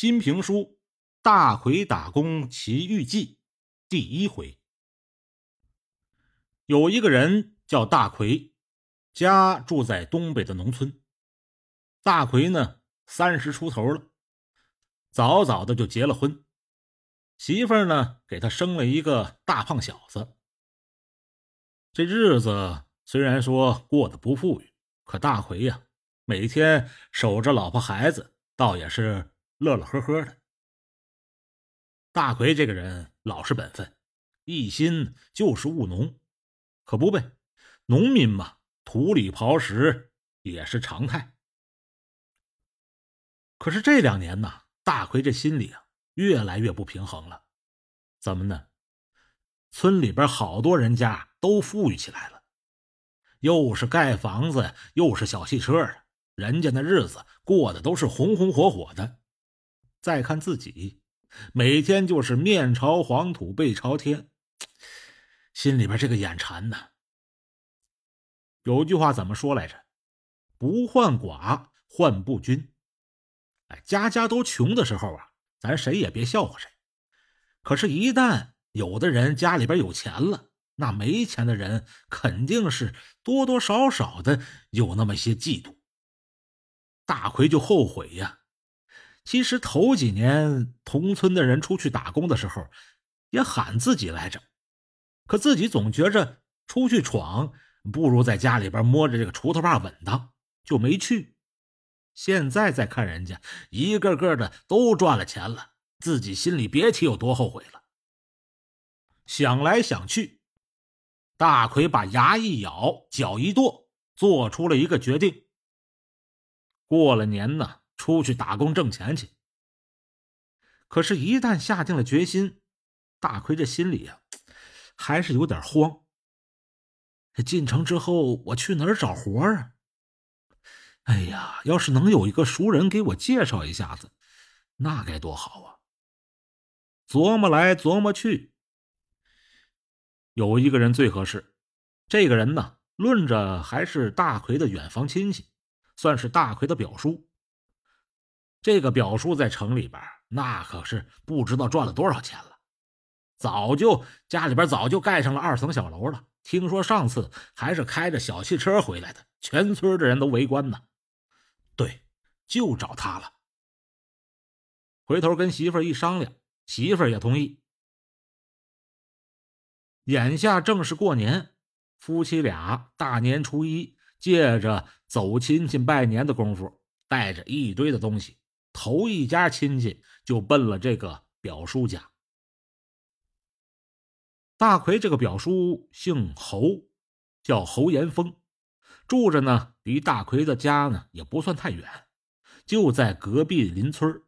新评书《大奎打工奇遇记》第一回。有一个人叫大奎，家住在东北的农村。大奎呢，三十出头了，早早的就结了婚，媳妇儿呢给他生了一个大胖小子。这日子虽然说过得不富裕，可大奎呀，每天守着老婆孩子，倒也是。乐乐呵呵的，大奎这个人老实本分，一心就是务农，可不呗，农民嘛，土里刨食也是常态。可是这两年呢，大奎这心里啊，越来越不平衡了。怎么呢？村里边好多人家都富裕起来了，又是盖房子，又是小汽车，人家那日子过得都是红红火火的。再看自己，每天就是面朝黄土背朝天，心里边这个眼馋呐。有句话怎么说来着？不患寡，患不均。哎，家家都穷的时候啊，咱谁也别笑话谁。可是，一旦有的人家里边有钱了，那没钱的人肯定是多多少少的有那么些嫉妒。大奎就后悔呀。其实头几年同村的人出去打工的时候，也喊自己来着，可自己总觉着出去闯不如在家里边摸着这个锄头把稳当，就没去。现在再看人家一个个的都赚了钱了，自己心里别提有多后悔了。想来想去，大奎把牙一咬，脚一跺，做出了一个决定。过了年呢。出去打工挣钱去。可是，一旦下定了决心，大奎这心里呀，还是有点慌。进城之后，我去哪儿找活啊？哎呀，要是能有一个熟人给我介绍一下子，那该多好啊！琢磨来琢磨去，有一个人最合适。这个人呢，论着还是大奎的远房亲戚，算是大奎的表叔。这个表叔在城里边，那可是不知道赚了多少钱了，早就家里边早就盖上了二层小楼了。听说上次还是开着小汽车回来的，全村的人都围观呢。对，就找他了。回头跟媳妇儿一商量，媳妇儿也同意。眼下正是过年，夫妻俩大年初一借着走亲戚拜年的功夫，带着一堆的东西。头一家亲戚就奔了这个表叔家。大奎这个表叔姓侯，叫侯延峰，住着呢，离大奎的家呢也不算太远，就在隔壁邻村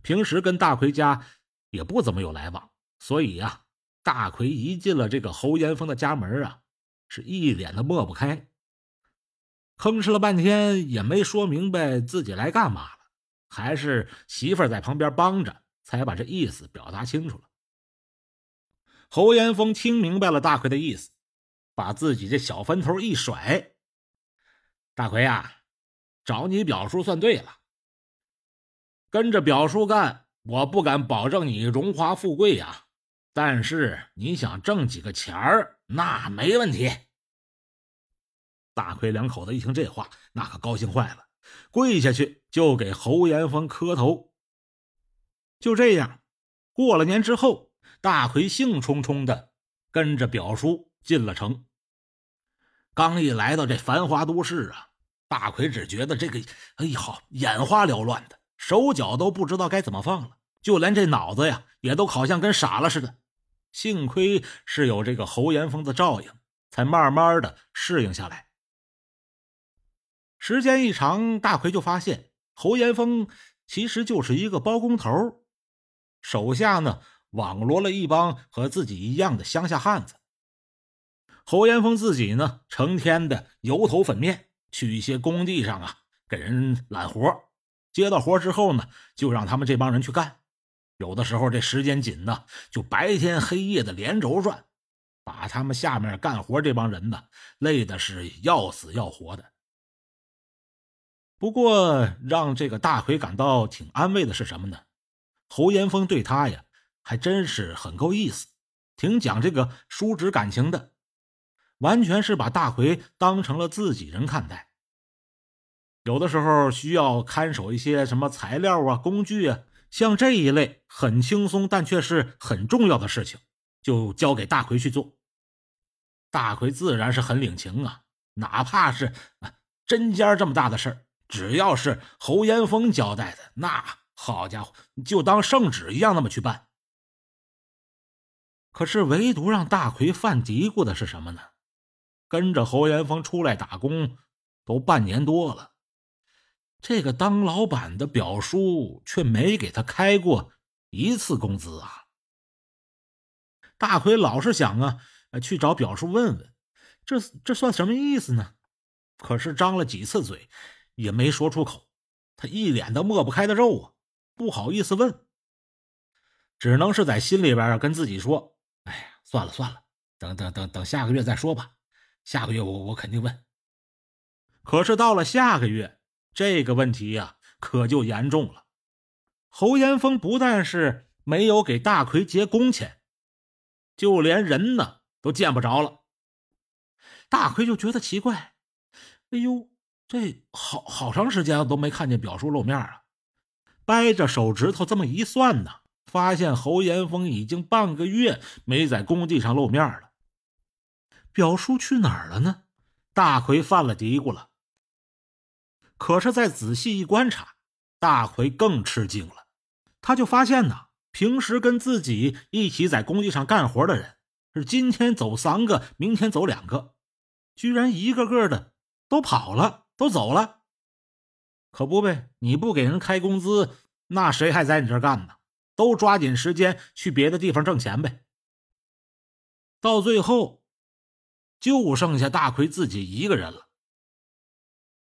平时跟大奎家也不怎么有来往，所以呀，大奎一进了这个侯延峰的家门啊，是一脸的抹不开，吭哧了半天也没说明白自己来干嘛了。还是媳妇儿在旁边帮着，才把这意思表达清楚了。侯延峰听明白了大奎的意思，把自己这小坟头一甩：“大奎呀，找你表叔算对了。跟着表叔干，我不敢保证你荣华富贵呀，但是你想挣几个钱儿，那没问题。”大奎两口子一听这话，那可高兴坏了。跪下去就给侯延峰磕头。就这样，过了年之后，大奎兴冲冲的跟着表叔进了城。刚一来到这繁华都市啊，大奎只觉得这个，哎呀，眼花缭乱的，手脚都不知道该怎么放了，就连这脑子呀，也都好像跟傻了似的。幸亏是有这个侯延峰的照应，才慢慢的适应下来。时间一长，大奎就发现侯延峰其实就是一个包工头，手下呢网罗了一帮和自己一样的乡下汉子。侯延峰自己呢，成天的油头粉面，去一些工地上啊给人揽活，接到活之后呢，就让他们这帮人去干。有的时候这时间紧呢，就白天黑夜的连轴转，把他们下面干活这帮人呢累的是要死要活的。不过，让这个大奎感到挺安慰的是什么呢？侯延峰对他呀，还真是很够意思，挺讲这个叔侄感情的，完全是把大奎当成了自己人看待。有的时候需要看守一些什么材料啊、工具啊，像这一类很轻松但却是很重要的事情，就交给大奎去做。大奎自然是很领情啊，哪怕是针尖这么大的事儿，只要是侯延峰交代的，那好家伙，就当圣旨一样那么去办。可是唯独让大奎犯嘀咕的是什么呢？跟着侯延峰出来打工都半年多了。这个当老板的表叔却没给他开过一次工资啊！大奎老是想啊，去找表叔问问，这这算什么意思呢？可是张了几次嘴，也没说出口。他一脸的抹不开的肉啊，不好意思问，只能是在心里边跟自己说：“哎呀，算了算了，等等等等，下个月再说吧。下个月我我肯定问。”可是到了下个月。这个问题呀，可就严重了。侯延峰不但是没有给大奎结工钱，就连人呢都见不着了。大奎就觉得奇怪：“哎呦，这好好长时间都没看见表叔露面啊！”掰着手指头这么一算呢，发现侯延峰已经半个月没在工地上露面了。表叔去哪儿了呢？大奎犯了嘀咕了。可是再仔细一观察，大奎更吃惊了。他就发现呢，平时跟自己一起在工地上干活的人，是今天走三个，明天走两个，居然一个个的都跑了，都走了。可不呗，你不给人开工资，那谁还在你这干呢？都抓紧时间去别的地方挣钱呗。到最后，就剩下大奎自己一个人了。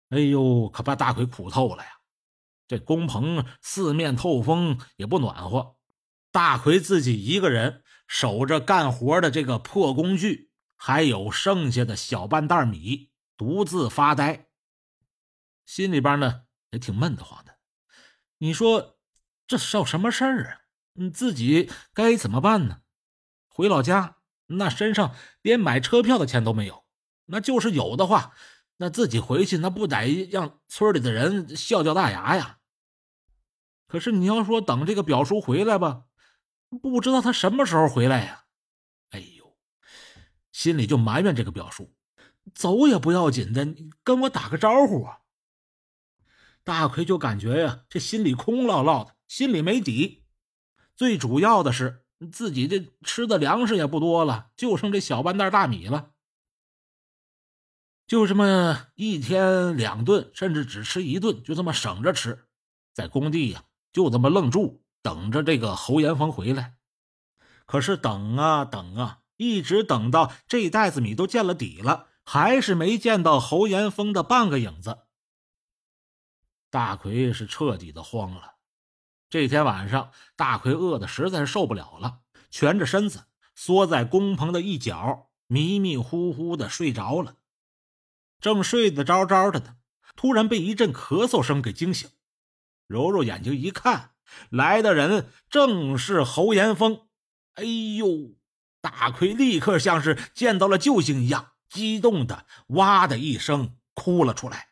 哎呦，可把大奎苦透了呀！这工棚四面透风，也不暖和。大奎自己一个人守着干活的这个破工具，还有剩下的小半袋米，独自发呆，心里边呢也挺闷得慌的。你说这叫什么事儿啊？你，自己该怎么办呢？回老家，那身上连买车票的钱都没有，那就是有的话。那自己回去，那不得让村里的人笑掉大牙呀？可是你要说等这个表叔回来吧，不知道他什么时候回来呀？哎呦，心里就埋怨这个表叔，走也不要紧的，你跟我打个招呼啊！大奎就感觉呀，这心里空落落的，心里没底。最主要的是自己这吃的粮食也不多了，就剩这小半袋大米了。就这么一天两顿，甚至只吃一顿，就这么省着吃，在工地呀，就这么愣住，等着这个侯延峰回来。可是等啊等啊，一直等到这袋子米都见了底了，还是没见到侯延峰的半个影子。大奎是彻底的慌了。这天晚上，大奎饿的实在受不了了，蜷着身子缩在工棚的一角，迷迷糊糊的睡着了。正睡得着着的呢，突然被一阵咳嗽声给惊醒，揉揉眼睛一看，来的人正是侯延峰。哎呦！大奎立刻像是见到了救星一样，激动的哇的一声哭了出来。